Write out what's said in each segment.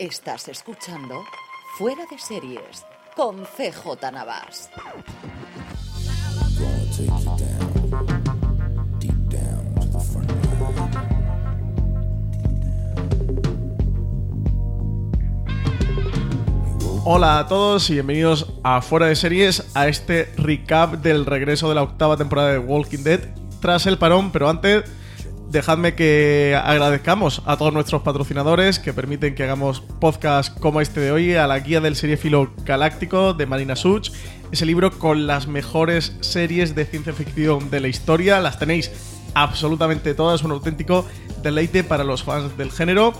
Estás escuchando Fuera de Series con CJ Navas. Hola a todos y bienvenidos a Fuera de Series, a este recap del regreso de la octava temporada de Walking Dead tras el parón, pero antes dejadme que agradezcamos a todos nuestros patrocinadores que permiten que hagamos podcast como este de hoy, a la guía del seriéfilo galáctico de Marina Such, ese libro con las mejores series de ciencia ficción de la historia, las tenéis absolutamente todas, un auténtico deleite para los fans del género.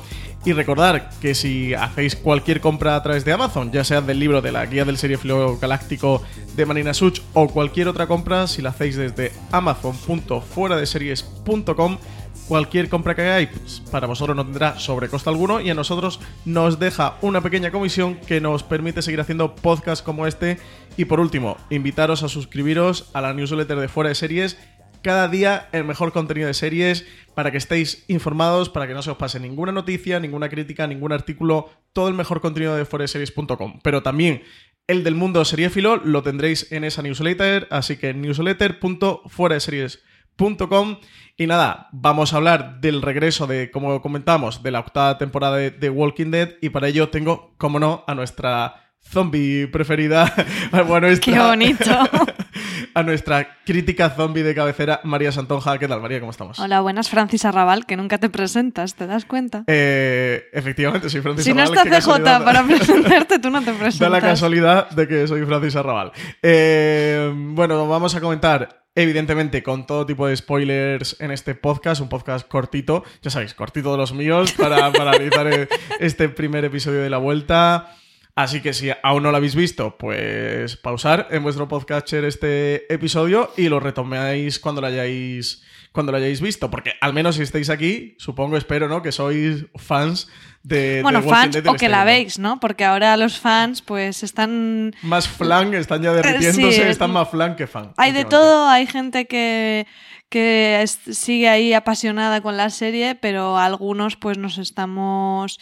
Y recordar que si hacéis cualquier compra a través de Amazon, ya sea del libro de la guía del seriéfilo galáctico de Marina Such o cualquier otra compra, si la hacéis desde amazon.fueradeseries.com, cualquier compra que hagáis pues, para vosotros no tendrá sobrecosto alguno y a nosotros nos deja una pequeña comisión que nos permite seguir haciendo podcasts como este. Y por último, invitaros a suscribiros a la newsletter de Fuera de Series cada día el mejor contenido de series para que estéis informados, para que no se os pase ninguna noticia, ninguna crítica, ningún artículo, todo el mejor contenido de foreseries.com. Pero también el del mundo seriéfilo lo tendréis en esa newsletter, así que newsletter.foreseries.com. Y nada, vamos a hablar del regreso de, como comentamos, de la octava temporada de, de Walking Dead y para ello tengo, como no, a nuestra zombie preferida. bueno, Qué bonito. a nuestra crítica zombie de cabecera, María Santonja. ¿Qué tal, María? ¿Cómo estamos? Hola, buenas, Francis Arrabal, que nunca te presentas, ¿te das cuenta? Eh, efectivamente, soy Francis si Arrabal. Si no está CJ para presentarte, tú no te presentas. Da la casualidad de que soy Francis Arrabal. Eh, bueno, vamos a comentar Evidentemente, con todo tipo de spoilers en este podcast, un podcast cortito, ya sabéis, cortito de los míos, para, para analizar este primer episodio de la vuelta. Así que si aún no lo habéis visto, pues pausar en vuestro podcatcher este episodio y lo retoméis cuando lo hayáis cuando lo hayáis visto, porque al menos si estáis aquí, supongo, espero, ¿no? Que sois fans de bueno de fans Dead o que la veis, ¿no? Porque ahora los fans, pues están más flan, están ya derritiéndose, sí, están más flan que fan. Hay de todo, hay gente que que sigue ahí apasionada con la serie, pero algunos pues nos estamos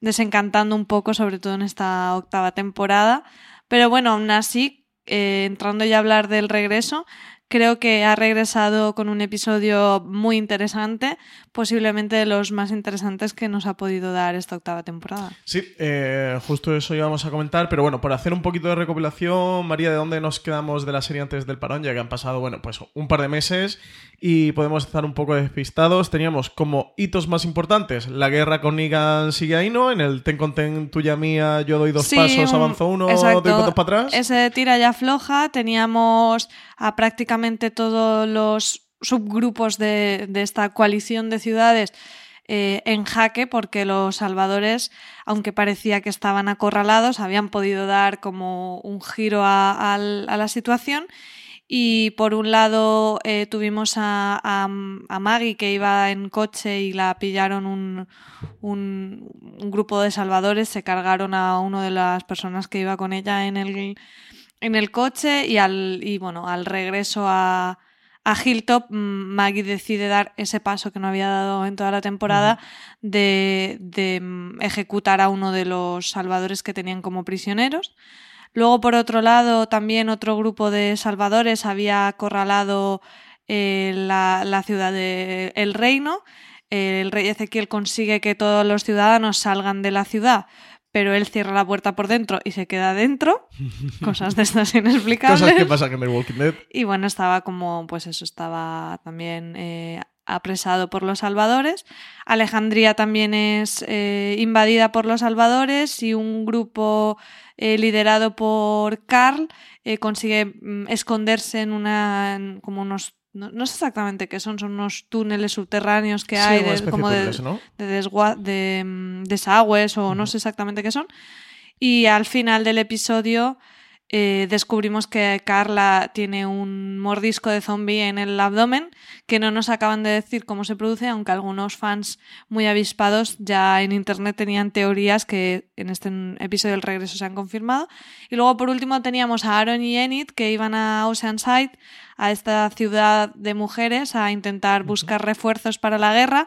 desencantando un poco, sobre todo en esta octava temporada. Pero bueno, aún así, eh, entrando ya a hablar del regreso, creo que ha regresado con un episodio muy interesante, posiblemente de los más interesantes que nos ha podido dar esta octava temporada. Sí, eh, justo eso íbamos a comentar, pero bueno, por hacer un poquito de recopilación, María, ¿de dónde nos quedamos de la serie antes del parón? Ya que han pasado, bueno, pues un par de meses y podemos estar un poco despistados. Teníamos como hitos más importantes la guerra con Negan sigue ahí, ¿no? En el ten con ten, tuya mía, yo doy dos Sí, pasos, un- avanzo uno, exacto. doy pasos para atrás. Ese tira ya floja, teníamos a prácticamente todos los subgrupos de, de esta coalición de ciudades eh, en jaque porque los salvadores, aunque parecía que estaban acorralados, habían podido dar como un giro a la situación. Y por un lado eh, tuvimos a, a- a Maggie que iba en coche y la pillaron un, un, un grupo de salvadores, se cargaron a una de las personas que iba con ella en el, en el coche y al, y bueno, al regreso a, a Hilltop, mm, Maggie decide dar ese paso que no había dado en toda la temporada de, de, mm, ejecutar a uno de los salvadores que tenían como prisioneros. Luego, por otro lado, también otro grupo de salvadores había acorralado eh, la, la ciudad de El Reino. El rey Ezequiel consigue que todos los ciudadanos salgan de la ciudad, pero él cierra la puerta por dentro y se queda dentro. Cosas de estas inexplicables. Cosas que pasan en The Walking Dead. Y bueno, estaba como, pues eso, estaba también eh, apresado por los salvadores. Alejandría también es eh, invadida por los salvadores y un grupo eh, liderado por Carl eh, consigue mm, esconderse en una, en como unos, no, no sé exactamente qué son, son unos túneles subterráneos que Sí, hay, de- como de de, túneles, ¿no? de, desgua- de, mm, desagües o no sé exactamente qué son. Y al final del episodio eh, descubrimos que Carla tiene un mordisco de zombie en el abdomen, que no nos acaban de decir cómo se produce, aunque algunos fans muy avispados ya en internet tenían teorías que en este episodio del regreso se han confirmado. Y luego por último teníamos a Aaron y Enid que iban a Oceanside, a esta ciudad de mujeres, a intentar buscar refuerzos para la guerra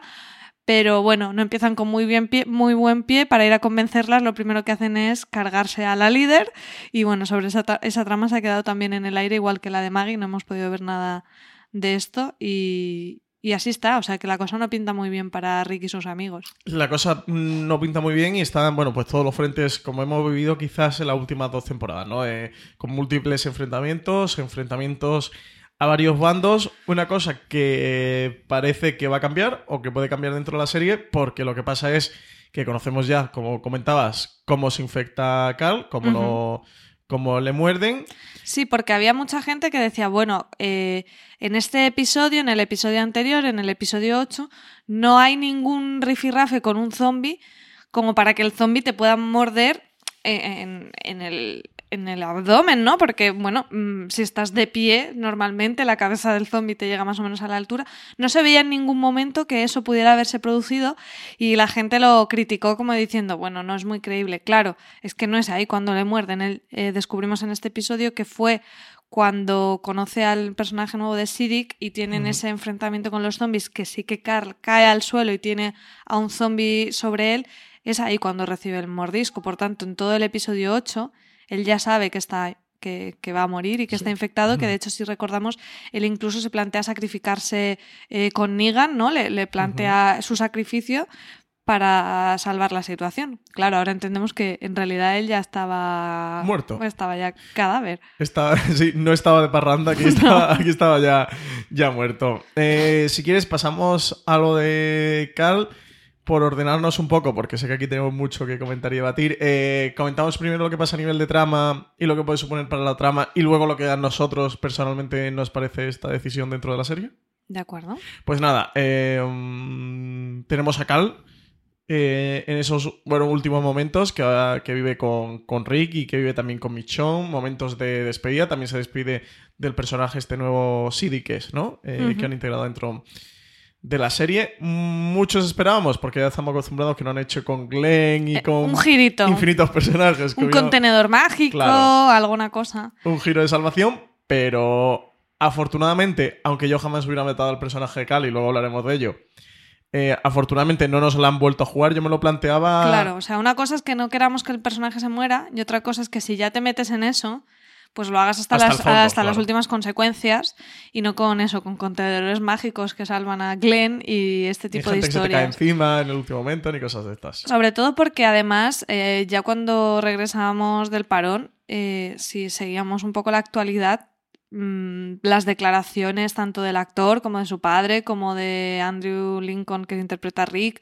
pero bueno, no empiezan con muy, bien pie, muy buen pie. Para ir a convencerlas, lo primero que hacen es cargarse a la líder. Y bueno, sobre esa, esa trama se ha quedado también en el aire, igual que la de Maggie. No hemos podido ver nada de esto. Y, así está, o sea que la cosa no pinta muy bien para Rick y sus amigos. La cosa no pinta muy bien y están, bueno, pues todos los frentes como hemos vivido quizás en las últimas dos temporadas, ¿no? Eh, con múltiples enfrentamientos, enfrentamientos a varios bandos. Una cosa que parece que va a cambiar o que puede cambiar dentro de la serie, porque lo que pasa es que conocemos ya, como comentabas, cómo se infecta Carl, cómo lo como le muerden. Sí, porque había mucha gente que decía, bueno, eh, en este episodio, en el episodio anterior, en el episodio 8, no hay ningún rifirrafe con un zombie como para que el zombie te pueda morder en, en, el, en el abdomen, ¿no? Porque, bueno, mm, si estás de pie, normalmente la cabeza del zombie te llega más o menos a la altura. No se veía en ningún momento que eso pudiera haberse producido y la gente lo criticó como diciendo, bueno, no es muy creíble. Claro, es que no es ahí cuando le muerden. El, eh, descubrimos en este episodio que fue cuando conoce al personaje nuevo de Sidic y tienen ese enfrentamiento con los zombies, que sí que Carl cae al suelo y tiene a un zombie sobre él, es ahí cuando recibe el mordisco. Por tanto, en todo el episodio 8 él ya sabe que está que, va a morir y que está infectado, que de hecho si recordamos, él incluso se plantea sacrificarse eh, con Negan, ¿no? Le, plantea su sacrificio para salvar la situación. Claro, ahora entendemos que en realidad él ya estaba muerto. Estaba ya cadáver. Estaba, sí, no estaba de parranda, aquí estaba, aquí estaba ya, ya muerto. Eh, si quieres, pasamos a lo de Carl por ordenarnos un poco, porque sé que aquí tenemos mucho que comentar y debatir, eh, comentamos primero lo que pasa a nivel de trama y lo que puede suponer para la trama y luego lo que a nosotros personalmente nos parece esta decisión dentro de la serie. De acuerdo. Pues nada, eh, tenemos a Cal eh, en esos bueno, últimos momentos que, que vive con, con, Rick y que vive también con Michonne, momentos de despedida, también se despide del personaje este nuevo Siddy que es, ¿no? Que han integrado dentro de la serie. Muchos esperábamos, porque ya estamos acostumbrados que no han hecho con Glenn y eh, con un girito. infinitos personajes. un contenedor mágico, alguna cosa. Un giro de salvación, pero afortunadamente, aunque yo jamás hubiera metido al personaje de Cal y luego hablaremos de ello. Eh, afortunadamente no nos lo han vuelto a jugar, yo me lo planteaba. Claro, o sea, una cosa es que no queramos que el personaje se muera, y otra cosa es que si ya te metes en eso, pues lo hagas hasta, las, hasta las últimas consecuencias y no con eso, con contenedores mágicos que salvan a Glenn y este tipo de historias. Que se cae encima en el último momento ni cosas de estas. Sobre todo porque además, eh, ya cuando regresábamos del parón, eh, si seguíamos un poco la actualidad, mm, las declaraciones tanto del actor como de su padre, como de Andrew Lincoln que interpreta a Rick,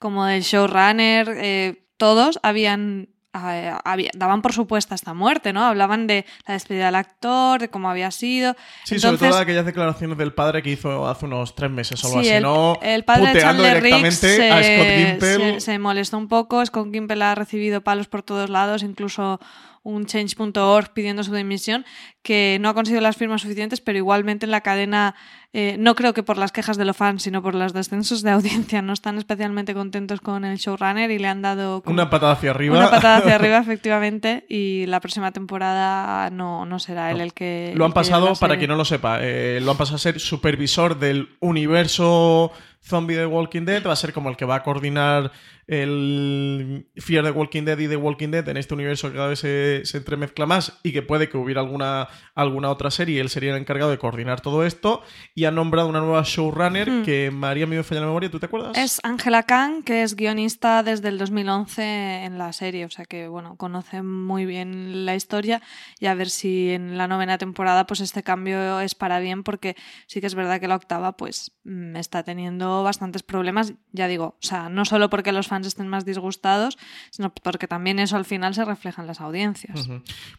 como del showrunner, eh, todos habían daban por supuesta esta muerte, ¿no? Hablaban de la despedida del actor, de cómo había sido. Sí, sobre todo aquellas declaraciones del padre que hizo hace unos tres meses o algo así, el, ¿no? El padre de Chandler se, a Scott Gimple. Se, molestó un poco. Scott Gimple ha recibido palos por todos lados, incluso un change.org pidiendo su dimisión, que no ha conseguido las firmas suficientes, pero igualmente en la cadena, eh, no creo que por las quejas de los fans, sino por los descensos de audiencia, no están especialmente contentos con el showrunner y le han dado... Una patada hacia arriba. Una patada hacia arriba, efectivamente, y la próxima temporada no, no será él el que... Lo han pasado, para quien no lo sepa, eh, lo han pasado a ser supervisor del universo zombie de Walking Dead, va a ser como el que va a coordinar el Fear de Walking Dead y The Walking Dead en este universo que cada vez se, entremezcla más y que puede que hubiera alguna, alguna otra serie, él sería el encargado de coordinar todo esto y ha nombrado una nueva showrunner hmm. que María me falla la memoria, ¿tú te acuerdas? Es Angela Kang, que es guionista desde el 2011 en la serie, o sea que bueno, conoce muy bien la historia y a ver si en la novena temporada pues este cambio es para bien porque sí que es verdad que la octava pues mm, está teniendo bastantes problemas, ya digo, o sea, no solo porque los fans estén más disgustados, sino porque también eso al final se refleja en las audiencias.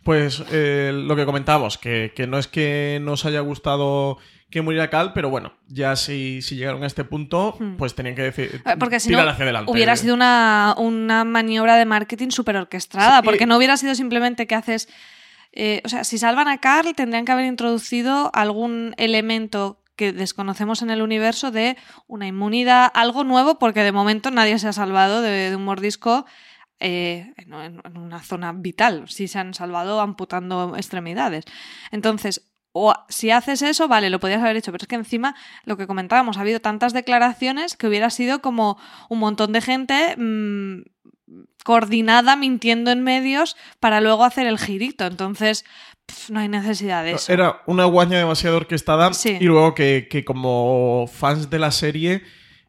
Pues eh, lo que comentábamos, que, no es que nos haya gustado que muriera Cal, pero bueno, ya si, si llegaron a este punto, hmm. pues tenían que decir eh, porque si tirar hacia adelante. Hubiera sido una, maniobra de marketing súper orquestada, porque no hubiera sido simplemente que haces. Eh, o sea, si salvan a Carl, tendrían que haber introducido algún elemento que desconocemos en el universo de una inmunidad, algo nuevo, porque de momento nadie se ha salvado de, un mordisco eh, en, una zona vital. Sí se han salvado amputando extremidades. Entonces, o si haces eso, vale, lo podías haber hecho, pero es que encima lo que comentábamos, ha habido tantas declaraciones que hubiera sido como un montón de gente mm, coordinada mintiendo en medios para luego hacer el girito. Entonces, no hay necesidad de eso. Era una guaña demasiado orquestada Sí. y luego que, que como fans de la serie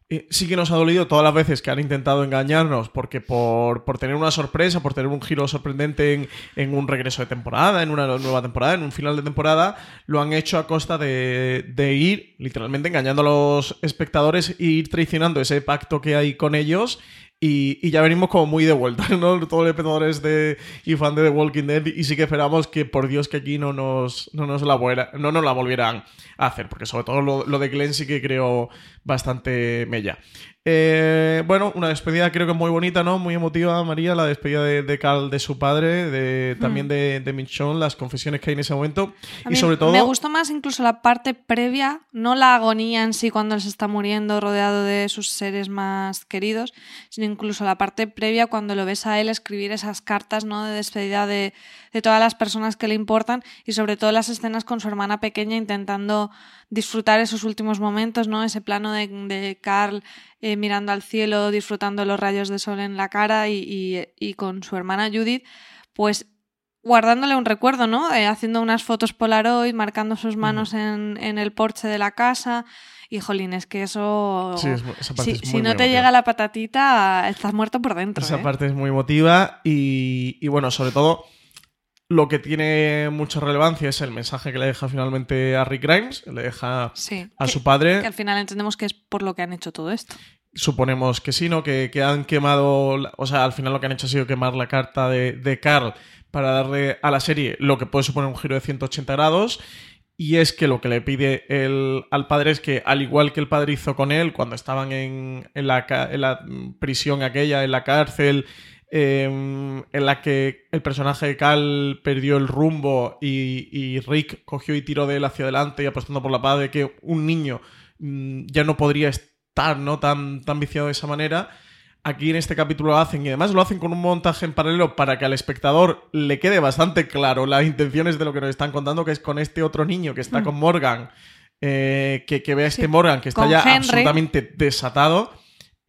eh, sí que nos ha dolido todas las veces que han intentado engañarnos porque por, por tener una sorpresa, por tener un giro sorprendente en, en un regreso de temporada, en una nueva temporada, en un final de temporada, lo han hecho a costa de, de ir literalmente engañando a los espectadores e ir traicionando ese pacto que hay con ellos y, ya venimos como muy de vuelta, ¿no? Todos los espectadores de, y fan de The Walking Dead. Y sí que esperamos que, por Dios, que aquí no nos, no nos, la, vuela- no la volvieran a hacer. Porque sobre todo lo, lo de Glenn sí que creo bastante mella. Eh, bueno, una despedida creo que muy bonita, ¿no? Muy emotiva, María, la despedida de, de Carl de su padre, de, también de, de Michonne, las confesiones que hay en ese momento. A Y sobre todo... Me gustó más incluso la parte previa, no la agonía en sí cuando él se está muriendo rodeado de sus seres más queridos, sino incluso la parte previa cuando lo ves a él escribir esas cartas ¿no? de despedida de, de todas las personas que le importan y sobre todo las escenas con su hermana pequeña intentando disfrutar esos últimos momentos, ¿no? Ese plano de, de Carl eh, mirando al cielo, disfrutando los rayos de sol en la cara y, y- y con su hermana Judith, pues guardándole un recuerdo, ¿no? Eh, haciendo unas fotos Polaroid, marcando sus manos en, en el porche de la casa. Y jolín, es que eso. Sí, es- esa parte si, es muy, si no muy te emotiva. llega la patatita, estás muerto por dentro. Esa ¿eh? parte es muy emotiva y, y bueno, sobre todo lo que tiene mucha relevancia es el mensaje que le deja finalmente a Rick Grimes, le deja Sí. a que- su padre. Que al final entendemos que es por lo que han hecho todo esto. Suponemos que sí, ¿no? Que, que han quemado, o sea, al final lo que han hecho ha sido quemar la carta de, de Carl para darle a la serie lo que puede suponer un giro de 180 grados. Y es que lo que le pide el, al padre es que, al igual que el padre hizo con él cuando estaban en, en la, en la prisión aquella, en la cárcel, eh, en la que el personaje de Cal perdió el rumbo y, y Rick cogió y tiró de él hacia adelante y apostando por la paz de que un niño mm, ya no podría estar ¿no? tan, tan viciado de esa manera. Aquí en este capítulo lo hacen y además lo hacen con un montaje en paralelo para que al espectador le quede bastante claro las intenciones de lo que nos están contando, que es con este otro niño que está con Morgan, eh, que, que ve a este Sí, Morgan que está con ya Henry. absolutamente desatado.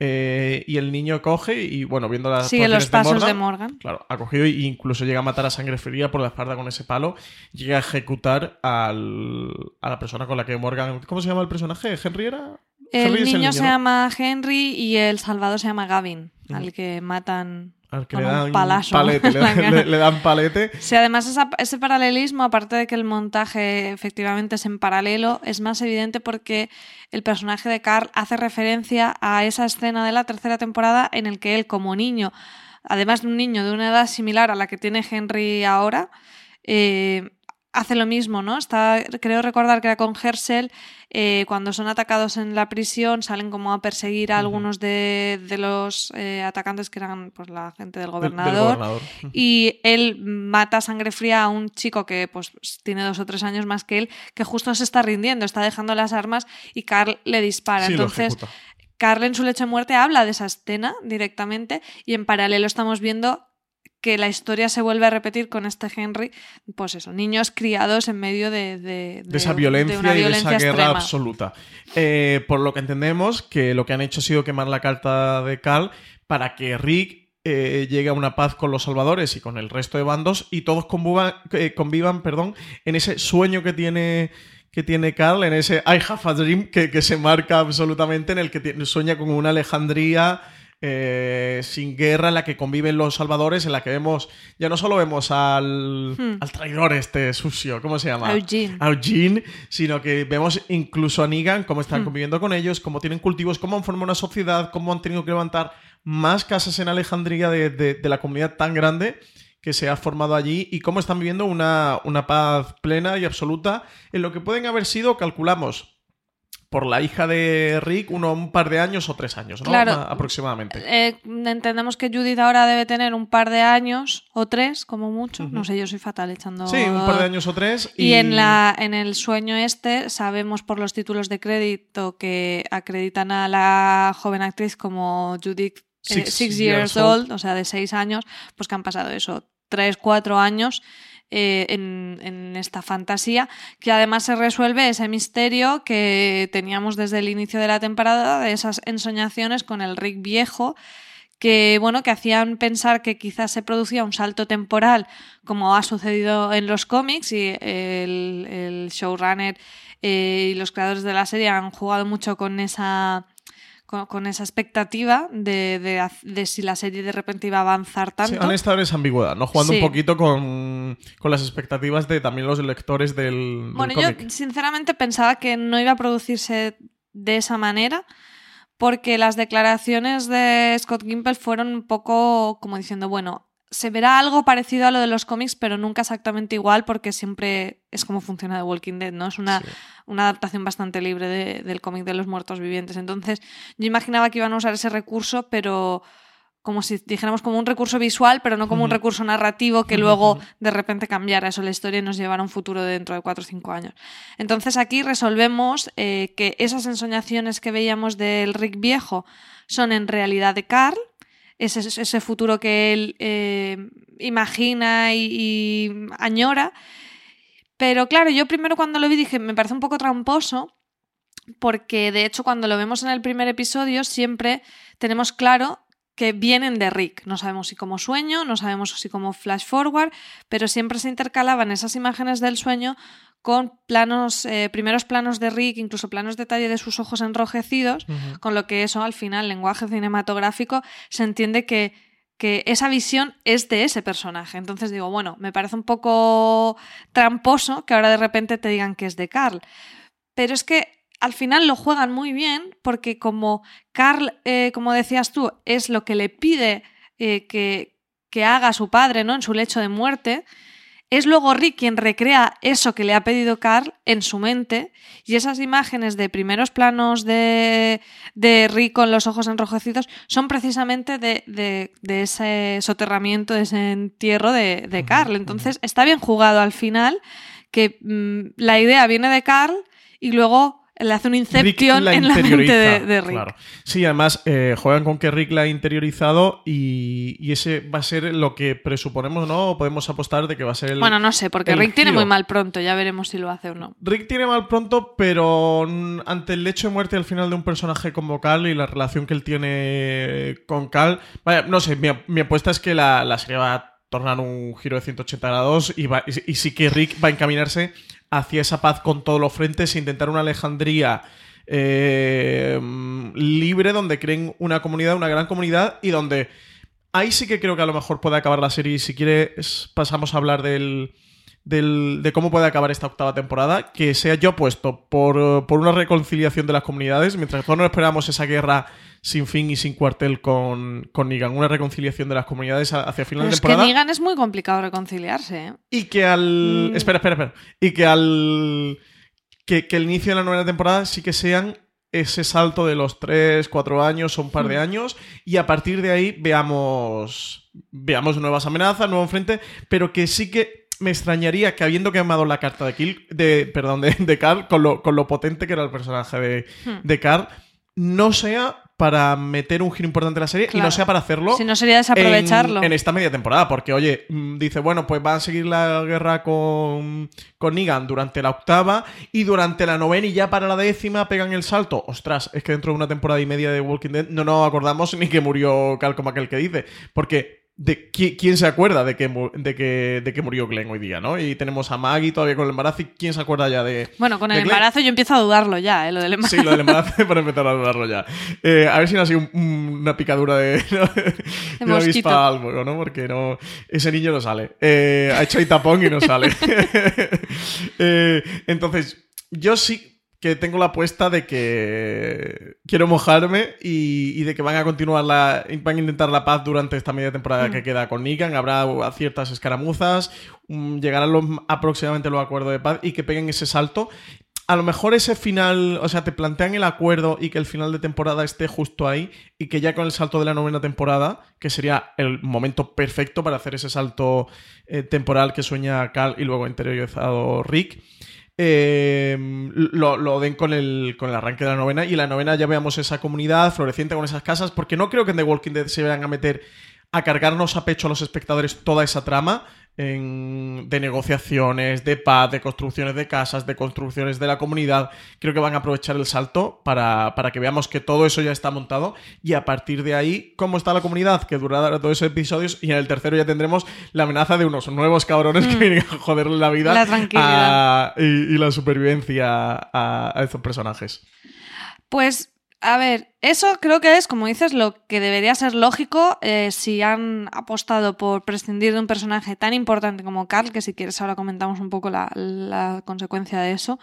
Eh, y el niño coge y, bueno, viendo las Sigue los pasos de Morgan, Morgan. Claro, ha cogido e incluso llega a matar a sangre fría por la espalda con ese palo. Llega a ejecutar al, a la persona con la que Morgan. ¿Cómo se llama el personaje? ¿Henry era? El Henry niño se ¿no? llama Henry y el salvador se llama Gavin, al que matan que le dan palazo palete, le, cara. le- le dan palete. Sí, además esa- ese paralelismo, aparte de que el montaje efectivamente es en paralelo, es más evidente porque el personaje de Carl hace referencia a esa escena de la tercera temporada en el que él como niño, además de un niño de una edad similar a la que tiene Henry ahora, eh, hace lo mismo, ¿no? Está, creo recordar que era con Herschel, eh, cuando son atacados en la prisión, salen como a perseguir a algunos de, de los eh, atacantes que eran pues la gente del del- del gobernador. Y él mata a sangre fría a un chico que pues tiene dos o tres años más que él, que justo se está rindiendo, está dejando las armas y Carl le dispara. Sí, Entonces. Carl en su lecho de muerte habla de esa escena directamente y en paralelo estamos viendo que la historia se vuelve a repetir con este Henry, pues eso, niños criados en medio de, de, de esa violencia una y de esa guerra extrema. absoluta. Eh, por lo que entendemos, que lo que han hecho ha sido quemar la carta de Cal para que Rick eh, llegue a una paz con los salvadores y con el resto de bandos y todos convivan, eh, convivan perdón, en ese sueño que tiene que tiene Carl, en ese I have a dream que, que se marca absolutamente, en el que tiene- sueña con una Alejandría eh, sin guerra, en la que conviven los salvadores, en la que vemos, ya no solo vemos al, Hmm. al traidor este sucio, ¿cómo se llama? Eugene. Eugene, sino que vemos incluso a Negan cómo están Hmm. conviviendo con ellos, cómo tienen cultivos, cómo han formado una sociedad, cómo han tenido que levantar más casas en Alejandría de, de- de la comunidad tan grande que se ha formado allí y cómo están viviendo una, una paz plena y absoluta en lo que pueden haber sido, calculamos, por la hija de Rick, uno, un par de años o tres años, ¿no? Claro. A- aproximadamente. Eh, entendemos que Judith ahora debe tener un par de años o tres, como mucho. No sé, yo soy fatal echando. Sí, un par de años o tres. Y, en, la, en el sueño este sabemos por los títulos de crédito que acreditan a la joven actriz como Judith eh, Six six, years years old, o sea, de seis años, pues que han pasado eso, tres, cuatro años eh, en, esta fantasía, que además se resuelve ese misterio que teníamos desde el inicio de la temporada, de esas ensoñaciones con el Rick viejo, que bueno, que hacían pensar que quizás se producía un salto temporal, como ha sucedido en los cómics, y el, el showrunner eh, y los creadores de la serie han jugado mucho con esa con, esa expectativa de, de, si la serie de repente iba a avanzar tanto. Sí, han estado en esa ambigüedad, ¿no? Jugando un poquito con, con, las expectativas de también los lectores del. Bueno, yo sinceramente pensaba que no iba a producirse de esa manera. Porque las declaraciones de Scott Gimple fueron un poco como diciendo, bueno, se verá algo parecido a lo de los cómics, pero nunca exactamente igual, porque siempre es como funciona The Walking Dead, ¿no? Es una, una adaptación bastante libre del cómic de los muertos vivientes. Entonces, yo imaginaba que iban a usar ese recurso, pero como si dijéramos como un recurso visual, pero no como un recurso narrativo que luego de repente cambiara eso la historia y nos llevara a un futuro dentro de cuatro o cinco años. Entonces aquí resolvemos eh, que esas ensoñaciones que veíamos del Rick viejo son en realidad de Carl, ese, ese futuro que él eh, imagina y, añora. Pero claro, yo primero cuando lo vi dije, me parece un poco tramposo, porque de hecho cuando lo vemos en el primer episodio siempre tenemos claro que vienen de Rick. No sabemos si como sueño, no sabemos si como flash forward, pero siempre se intercalaban esas imágenes del sueño con planos, eh, primeros planos de Rick, incluso planos de detalle de sus ojos enrojecidos, con lo que eso al final, lenguaje cinematográfico, se entiende que, que esa visión es de ese personaje. Entonces digo, bueno, me parece un poco tramposo que ahora de repente te digan que es de Carl. Pero es que al final lo juegan muy bien porque como Carl, eh, como decías tú, es lo que le pide eh, que, que haga su padre ¿no? en su lecho de muerte, es luego Rick quien recrea eso que le ha pedido Carl en su mente y esas imágenes de primeros planos de, de Rick con los ojos enrojecidos son precisamente de, ese soterramiento, de ese entierro de, Carl. Entonces está bien jugado al final que mm, la idea viene de Carl y luego le hace un inception en la mente de, Rick. Sí, además eh, juegan con que Rick la ha interiorizado y, ese va a ser lo que presuponemos, ¿no? O podemos apostar de que va a ser el. Bueno, no sé, porque Rick tiene muy mal pronto, ya veremos si lo hace o no. Rick tiene mal pronto, pero ante el hecho de muerte al final de un personaje como Cal y la relación que él tiene con Cal. Vaya, no sé, mi, apuesta es que la, la, serie va a tornar un giro de 180 grados y, y, sí que Rick va a encaminarse hacia esa paz con todos los frentes e intentar una Alejandría eh, libre donde creen una comunidad, una gran comunidad y donde ahí sí que creo que a lo mejor puede acabar la serie. Si quieres, pasamos a hablar del, de cómo puede acabar esta octava temporada, que sea yo puesto por, por una reconciliación de las comunidades, mientras todos no esperamos esa guerra sin fin y sin cuartel con, con Negan, una reconciliación de las comunidades hacia final de temporada. Es que Negan es muy complicado reconciliarse. ¿eh? Y que al. Mm. Espera, espera, espera. Y que al. Que, el inicio de la nueva temporada sí que sean ese salto de los 3, 4 años o un par de mm. años y a partir de ahí veamos veamos nuevas amenazas, nuevo enfrente, pero que sí que me extrañaría que habiendo quemado la carta de Kill, de, perdón, de, de Carl, con lo, con lo potente que era el personaje de, hmm. de Carl, no sea para meter un giro importante en la serie y no sea para hacerlo. Si no sería desaprovecharlo. En, esta media temporada, porque oye, mm, dice, bueno, pues va a seguir la guerra con, con Negan durante la octava y durante la novena y ya para la décima pegan el salto. Ostras, es que dentro de una temporada y media de Walking Dead no nos acordamos ni que murió Cal como aquel que dice. Porque de quién se acuerda de que, de, que, de que murió Glenn hoy día, ¿no? Y tenemos a Maggie todavía con el embarazo y quién se acuerda ya de. Bueno, con el embarazo yo empiezo a dudarlo ya, ¿eh? Lo del embarazo. Sí, lo del embarazo para empezar a dudarlo ya. Eh, a ver si no ha sido una picadura de, de, de avispa algo, ¿no? Porque no, ese niño no sale. Eh, ha hecho ahí tapón y no sale. Eh, entonces, yo sí que tengo la apuesta de que quiero mojarme y, de que van a continuar la. van a intentar la paz durante esta media temporada que mm. queda con Negan. Habrá ciertas escaramuzas, mm, llegarán los, aproximadamente los acuerdos de paz y que peguen ese salto. A lo mejor ese final, o sea, te plantean el acuerdo y que el final de temporada esté justo ahí y que ya con el salto de la novena temporada, que sería el momento perfecto para hacer ese salto eh, temporal que sueña Cal y luego interiorizado Rick eh, lo, den con el, con el arranque de la novena. Y la novena ya veamos esa comunidad floreciente con esas casas, porque no creo que en The Walking Dead se vayan a meter a cargarnos a pecho a los espectadores toda esa trama en- de negociaciones, de paz, de construcciones de casas, de construcciones de la comunidad. Creo que van a aprovechar el salto para, para que veamos que todo eso ya está montado y a partir de ahí, ¿cómo está la comunidad? Que durará todos esos episodios y en el tercero ya tendremos la amenaza de unos nuevos cabrones que vienen a joderle la vida Mm. La tranquilidad. a- y, y la supervivencia a, a estos personajes. Pues, a ver, eso creo que es, como dices, lo que debería ser lógico eh, si han apostado por prescindir de un personaje tan importante como Carl, que si quieres ahora comentamos un poco la, la consecuencia de eso.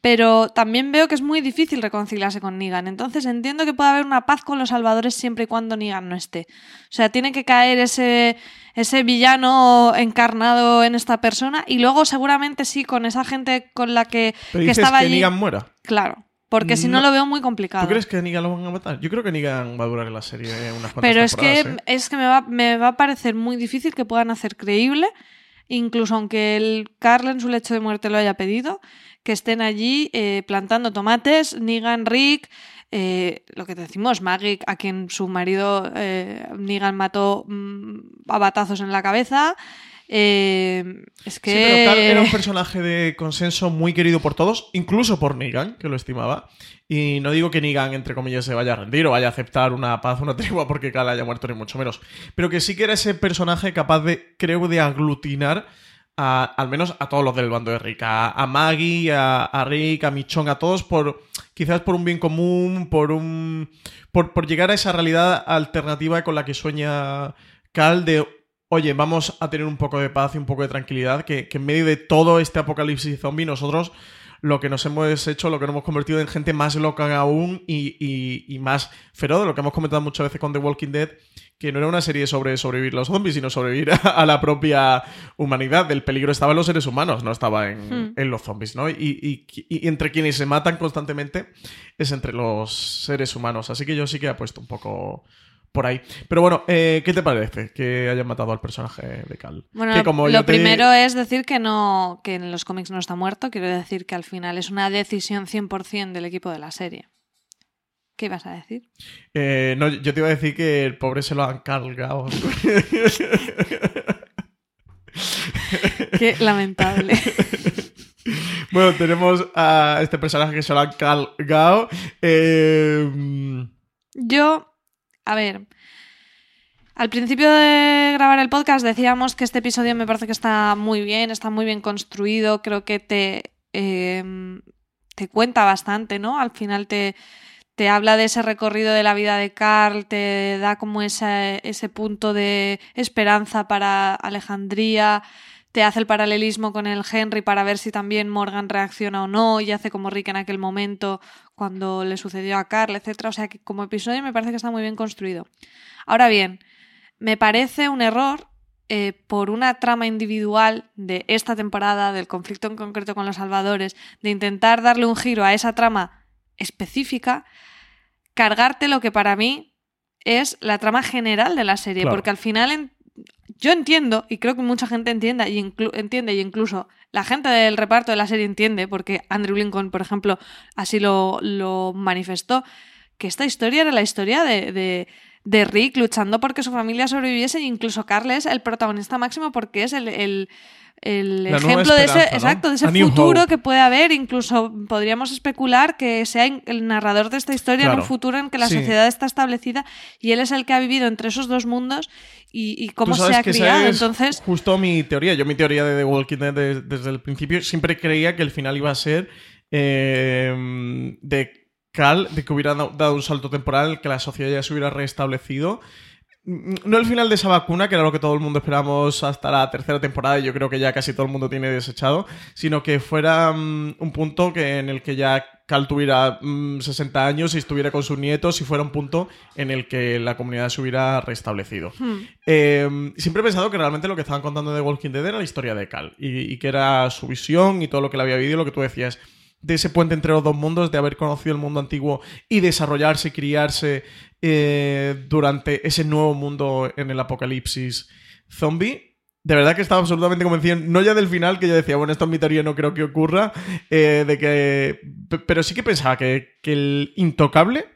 Pero también veo que es muy difícil reconciliarse con Negan. Entonces entiendo que puede haber una paz con los salvadores siempre y cuando Negan no esté. O sea, tiene que caer ese, ese villano encarnado en esta persona y luego seguramente sí con esa gente con la que, Pero que dices estaba que allí. Negan muera. Claro, porque si no, No. lo veo muy complicado. ¿Tú crees que a Negan lo van a matar? Yo creo que Negan va a durar en la serie unas cuantas Pero es que, ¿eh? es que me, va, me va a parecer muy difícil que puedan hacer creíble, incluso aunque el Carl en su lecho de muerte lo haya pedido, que estén allí eh, plantando tomates, Negan, Rick, eh, lo que decimos, Maggie, a quien su marido eh, Negan mató mm, a batazos en la cabeza. Eh, es que... Sí, pero Carl era un personaje de consenso muy querido por todos, incluso por Negan, que lo estimaba. Y no digo que Negan, entre comillas, se vaya a rendir o vaya a aceptar una paz, una tregua porque Carl haya muerto, ni mucho menos. Pero que sí que era ese personaje capaz de, creo, de aglutinar a- al menos a todos los del bando de Rick. A, a Maggie, a, a Rick, a Michonne, a todos por... Quizás por un bien común, por un... Por, por llegar a esa realidad alternativa con la que sueña Cal de oye, vamos a tener un poco de paz y un poco de tranquilidad, que, que en medio de todo este apocalipsis zombie nosotros lo que nos hemos hecho, lo que nos hemos convertido en gente más loca aún y, y- y más feroz, lo que hemos comentado muchas veces con The Walking Dead, que no era una serie sobre sobrevivir los zombies, sino sobrevivir a, a la propia humanidad. El peligro estaba en los seres humanos, no estaba en, Hmm. en los zombies, ¿no? Y, y- y entre quienes se matan constantemente es entre los seres humanos. Así que yo sí que he puesto un poco por ahí. Pero bueno, eh, ¿qué te parece que hayan matado al personaje de Cal? Bueno, que como lo te- primero es decir que no que en los cómics no está muerto, quiero decir que al final es una decisión 100% del equipo de la serie. ¿Qué ibas a decir? Eh, no, yo te iba a decir que el pobre se lo han cargado. Qué lamentable. bueno, tenemos a este personaje que se lo han cargado. Eh, Yo, a ver, al principio de grabar el podcast decíamos que este episodio me parece que está muy bien, está muy bien construido, creo que te, eh, te cuenta bastante, ¿no? Al final te, te habla de ese recorrido de la vida de Carl, te da como ese, ese punto de esperanza para Alejandría, te hace el paralelismo con el Henry para ver si también Morgan reacciona o no, y hace como Rick en aquel momento cuando le sucedió a Carl, etcétera. O sea que como episodio me parece que está muy bien construido. Ahora bien, me parece un error eh, por una trama individual de esta temporada, del conflicto en concreto con los salvadores, de intentar darle un giro a esa trama específica, cargarte lo que para mí es la trama general de la serie, Claro. porque al final en- yo entiendo, y creo que mucha gente entienda y entiende, y incluso la gente del reparto de la serie entiende, porque Andrew Lincoln, por ejemplo, así lo, lo manifestó, que esta historia era la historia de, de, de Rick luchando porque su familia sobreviviese, e incluso Carl es el protagonista máximo porque es el, el La ejemplo de ese, exacto, de ese futuro que puede haber, incluso podríamos especular que sea el narrador de esta historia en un futuro en que la Sí. sociedad está establecida y él es el que ha vivido entre esos dos mundos y, y cómo se ha criado. es Entonces, Justo mi teoría. Yo mi teoría de The Walking Dead de- desde el principio siempre creía que el final iba a ser eh, de Cal, de que hubiera dado dado un salto temporal, que la sociedad ya se hubiera restablecido. No el final de esa vacuna, que era lo que todo el mundo esperamos hasta la tercera temporada, y yo creo que ya casi todo el mundo tiene desechado, sino que fuera mm, un punto que en el que ya Cal tuviera mm, 60 años y estuviera con sus nietos y fuera un punto en el que la comunidad se hubiera restablecido. hmm, Eh, siempre he pensado que realmente lo que estaban contando de Walking Dead era la historia de Cal y, y que era su visión y todo lo que le había vivido, lo que tú decías, de ese puente entre los dos mundos, de haber conocido el mundo antiguo y desarrollarse y criarse eh, durante ese nuevo mundo en el apocalipsis zombie. De verdad que estaba absolutamente convencido, no ya del final, que yo decía, bueno, esto en mi teoría no creo que ocurra, eh, de que... Pero sí que pensaba que, que el intocable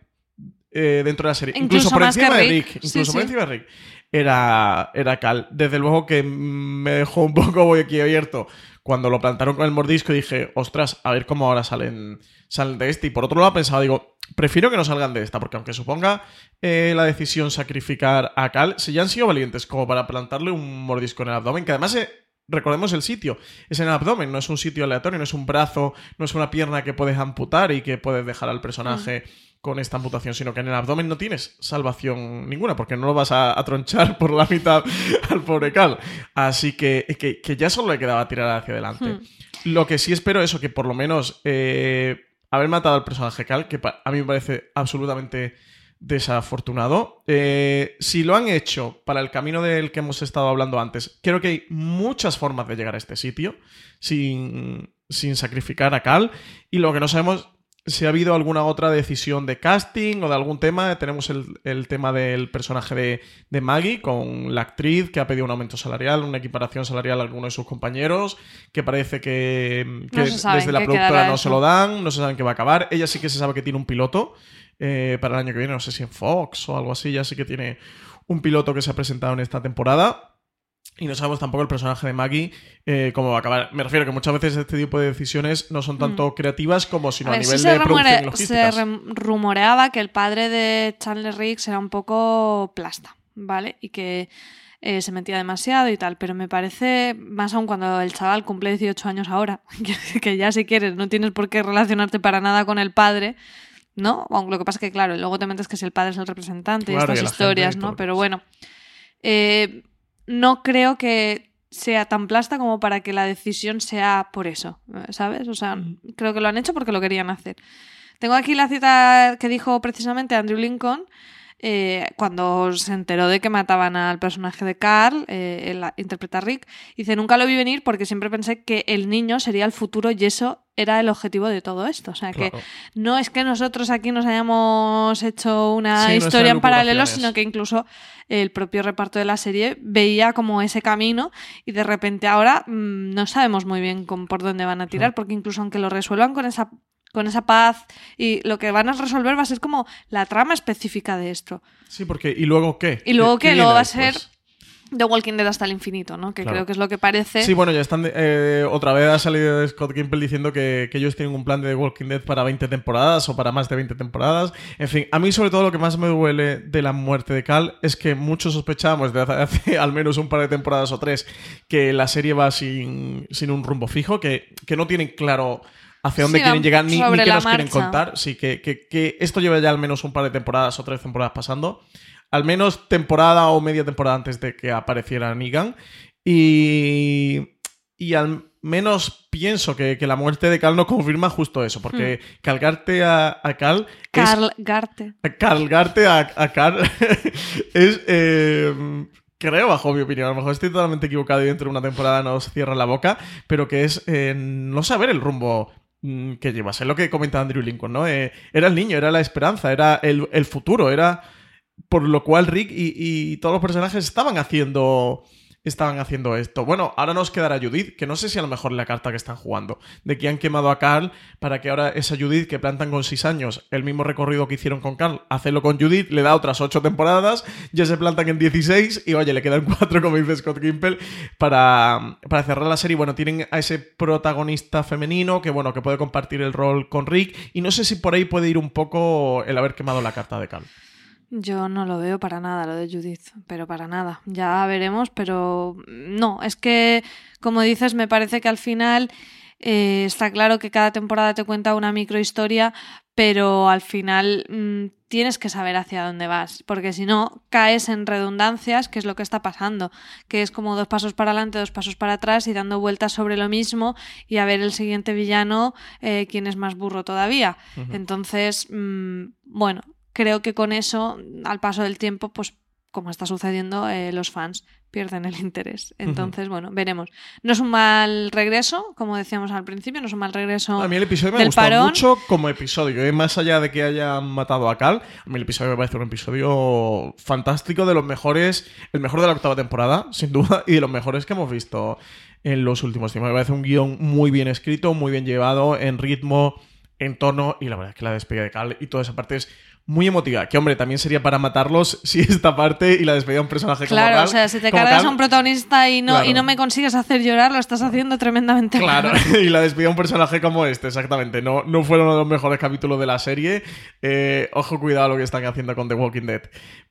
eh, dentro de la serie, incluso, Incluso por encima de Rick. Rick, Sí, incluso por sí. encima de Rick, era, era Cal. Desde luego que me dejó un poco aquí abierto cuando lo plantaron con el mordisco dije, ostras, a ver cómo ahora salen, salen de este. Y por otro lado pensaba, digo, prefiero que no salgan de esta, porque aunque suponga eh, la decisión sacrificar a Cal, si ya han sido valientes como para plantarle un mordisco en el abdomen, que además... Eh, recordemos el sitio, es en el abdomen, no es un sitio aleatorio, no es un brazo, no es una pierna que puedes amputar y que puedes dejar al personaje mm con esta amputación, sino que en el abdomen no tienes salvación ninguna, porque no lo vas a, tronchar por la mitad al pobre Cal. Así que, que, ya solo le quedaba tirar hacia adelante. Hmm. Lo que sí espero es eso, que por lo menos eh, haber matado al personaje Cal, que a mí me parece absolutamente desafortunado. Eh, si lo han hecho para el camino del que hemos estado hablando antes, creo que hay muchas formas de llegar a este sitio sin, sin sacrificar a Cal. Y lo que no sabemos si ha habido alguna otra decisión de casting o de algún tema. Tenemos el, tema del personaje de, Maggie con la actriz que ha pedido un aumento salarial, una equiparación salarial a alguno de sus compañeros, que parece que, desde la productora no se lo dan, no se saben qué va a acabar. Ella sí que se sabe que tiene un piloto eh, para el año que viene, no sé si en Fox o algo así, ya sí que tiene un piloto que se ha presentado en esta temporada. Y no sabemos tampoco el personaje de Maggie eh, cómo va a acabar. Me refiero que muchas veces este tipo de decisiones no son tanto mm. creativas como sino a, nivel de producción Se rumoreaba que el padre de Chandler Riggs era un poco plasta, ¿vale? Y que eh, se metía demasiado y tal. Pero me parece, más aún cuando el chaval cumple 18 años ahora, que, ya si quieres no tienes por qué relacionarte para nada con el padre, ¿no? Aunque lo que pasa es que, claro, luego te metes que si el padre es el representante y estas historias, ¿no? Pero bueno. Eh, no creo que sea tan plasta como para que la decisión sea por eso, ¿sabes? O sea, creo que lo han hecho porque lo querían hacer. Tengo aquí la cita que dijo precisamente Andrew Lincoln eh, cuando se enteró de que mataban al personaje de Carl, eh, él interpreta a Rick, dice, nunca lo vi venir porque siempre pensé que el niño sería el futuro y eso era el objetivo de todo esto. O sea, que no es que nosotros aquí nos hayamos hecho una historia en paralelo, sino que incluso el propio reparto de la serie veía como ese camino y de repente ahora mm, no sabemos muy bien por dónde van a tirar, porque incluso aunque lo resuelvan con esa con esa paz y lo que van a resolver va a ser como la trama específica de esto. Sí, porque ¿y luego qué? Y luego qué, luego va a ser The Walking Dead hasta el infinito, ¿no? Que creo que es lo que parece. Sí, bueno, ya están. Eh, otra vez ha salido Scott Gimple diciendo que, ellos tienen un plan de The Walking Dead para 20 temporadas o para más de 20 temporadas. En fin, a mí, sobre todo, lo que más me duele de la muerte de Cal es que muchos sospechábamos desde hace, al menos un par de temporadas o tres que la serie va sin, sin un rumbo fijo, que, que no tienen claro hacia dónde quieren llegar ni, qué nos quieren contar. Sí, que, que, esto lleva ya al menos un par de temporadas o tres temporadas pasando. Al menos temporada o media temporada antes de que apareciera Negan. Y, y al menos pienso que, la muerte de Cal no confirma justo eso, porque hmm. calgarte a, a Cal. Cargarte. Cargarte a, a Cal es. Eh, creo, bajo mi opinión, a lo mejor estoy totalmente equivocado y dentro de una temporada nos cierra la boca, pero que es eh, no saber el rumbo Mm, que llevas. Es lo que comenta Andrew Lincoln, ¿no? Eh, era el niño, era la esperanza, era el, el futuro, era por lo cual Rick y, y, todos los personajes estaban haciendo estaban haciendo esto. Bueno, ahora nos quedará Judith, que no sé si a lo mejor la carta que están jugando, de que han quemado a Carl para que ahora esa Judith que plantan con 6 años, el mismo recorrido que hicieron con Carl, hacerlo con Judith, le da otras 8 temporadas, ya se plantan en 16 y oye, le quedan 4, como dice Scott Gimple, para, para cerrar la serie. Bueno, tienen a ese protagonista femenino que, bueno, que puede compartir el rol con Rick y no sé si por ahí puede ir un poco el haber quemado la carta de Carl. Yo no lo veo para nada, lo de Judith, pero para nada. Ya veremos, pero no, es que, como dices, me parece que al final eh, está claro que cada temporada te cuenta una microhistoria, pero al final mm, tienes que saber hacia dónde vas, porque si no, caes en redundancias, que es lo que está pasando, que es como dos pasos para adelante, dos pasos para atrás y dando vueltas sobre lo mismo y a ver el siguiente villano eh, quién es más burro todavía. Entonces, mm, bueno, creo que con eso, al paso del tiempo, pues como está sucediendo, eh, los fans pierden el interés. Entonces, bueno, veremos. No es un mal regreso, como decíamos al principio, no es un mal regreso. A mí el episodio me gusta mucho como episodio. Y más allá de que hayan matado a Cal, a mí el episodio me parece un episodio fantástico, de los mejores, el mejor de la octava temporada, sin duda, y de los mejores que hemos visto en los últimos tiempos. Me parece un guion muy bien escrito, muy bien llevado, en ritmo, en tono, y la verdad es que la despedida de Cal y toda esa parte es muy emotiva. Que hombre, también sería para matarlos si esta parte y la despedida de un personaje como Claro, o sea, si te cargas a un protagonista y no, Claro. y no me consigues hacer llorar, lo estás haciendo tremendamente Claro, mal. y la despedida de un personaje como este, exactamente. No, no fueron uno de los mejores capítulos de la serie. Eh, ojo, cuidado lo que están haciendo con The Walking Dead.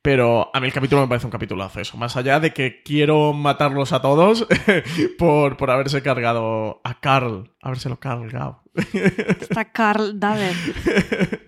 Pero a mí el capítulo me parece un capitulazo eso. Más allá de que quiero matarlos a todos por, por haberse cargado a Carl. Habérselo cargado. Está Carl David.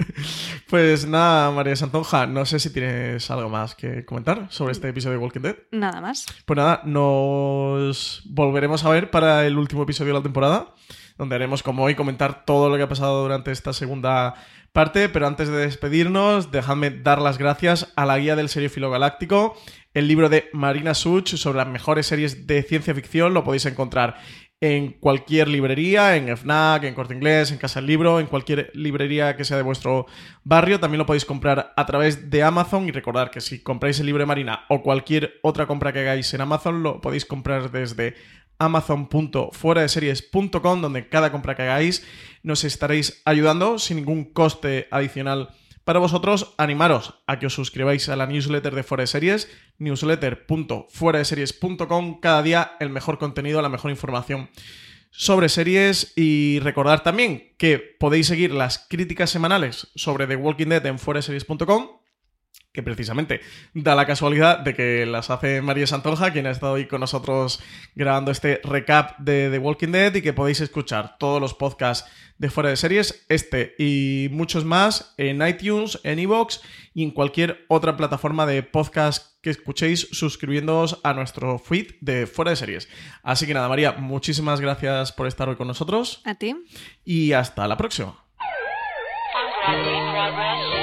Pues nada, María Santonja, no sé si tienes algo más que comentar sobre este episodio de Walking Dead. Nada más. Pues nada, nos volveremos a ver para el último episodio de la temporada, donde haremos como hoy comentar todo lo que ha pasado durante esta segunda parte, pero antes de despedirnos, dejadme dar las gracias a la guía del seriófilo galáctico, el libro de Marina Such sobre las mejores series de ciencia ficción, lo podéis encontrar en cualquier librería, en FNAC, en Corte Inglés, en Casa del Libro, en cualquier librería que sea de vuestro barrio. También lo podéis comprar a través de Amazon y recordar que si compráis el libro Marina o cualquier otra compra que hagáis en Amazon, lo podéis comprar desde amazon.fueradeseries.com, donde cada compra que hagáis nos estaréis ayudando sin ningún coste adicional para vosotros, animaros a que os suscribáis a la newsletter de Fuera de Series, newsletter.fueradeseries.com, cada día el mejor contenido, la mejor información sobre series. Y recordar también que podéis seguir las críticas semanales sobre The Walking Dead en fueradeseries.com que precisamente da la casualidad de que las hace María Santonja, quien ha estado hoy con nosotros grabando este recap de The Walking Dead y que podéis escuchar todos los podcasts de fuera de series, este y muchos más en iTunes, en iVoox y en cualquier otra plataforma de podcast que escuchéis suscribiéndoos a nuestro feed de fuera de series. Así que nada, María, muchísimas gracias por estar hoy con nosotros ¿A ti? y hasta la próxima. Progress.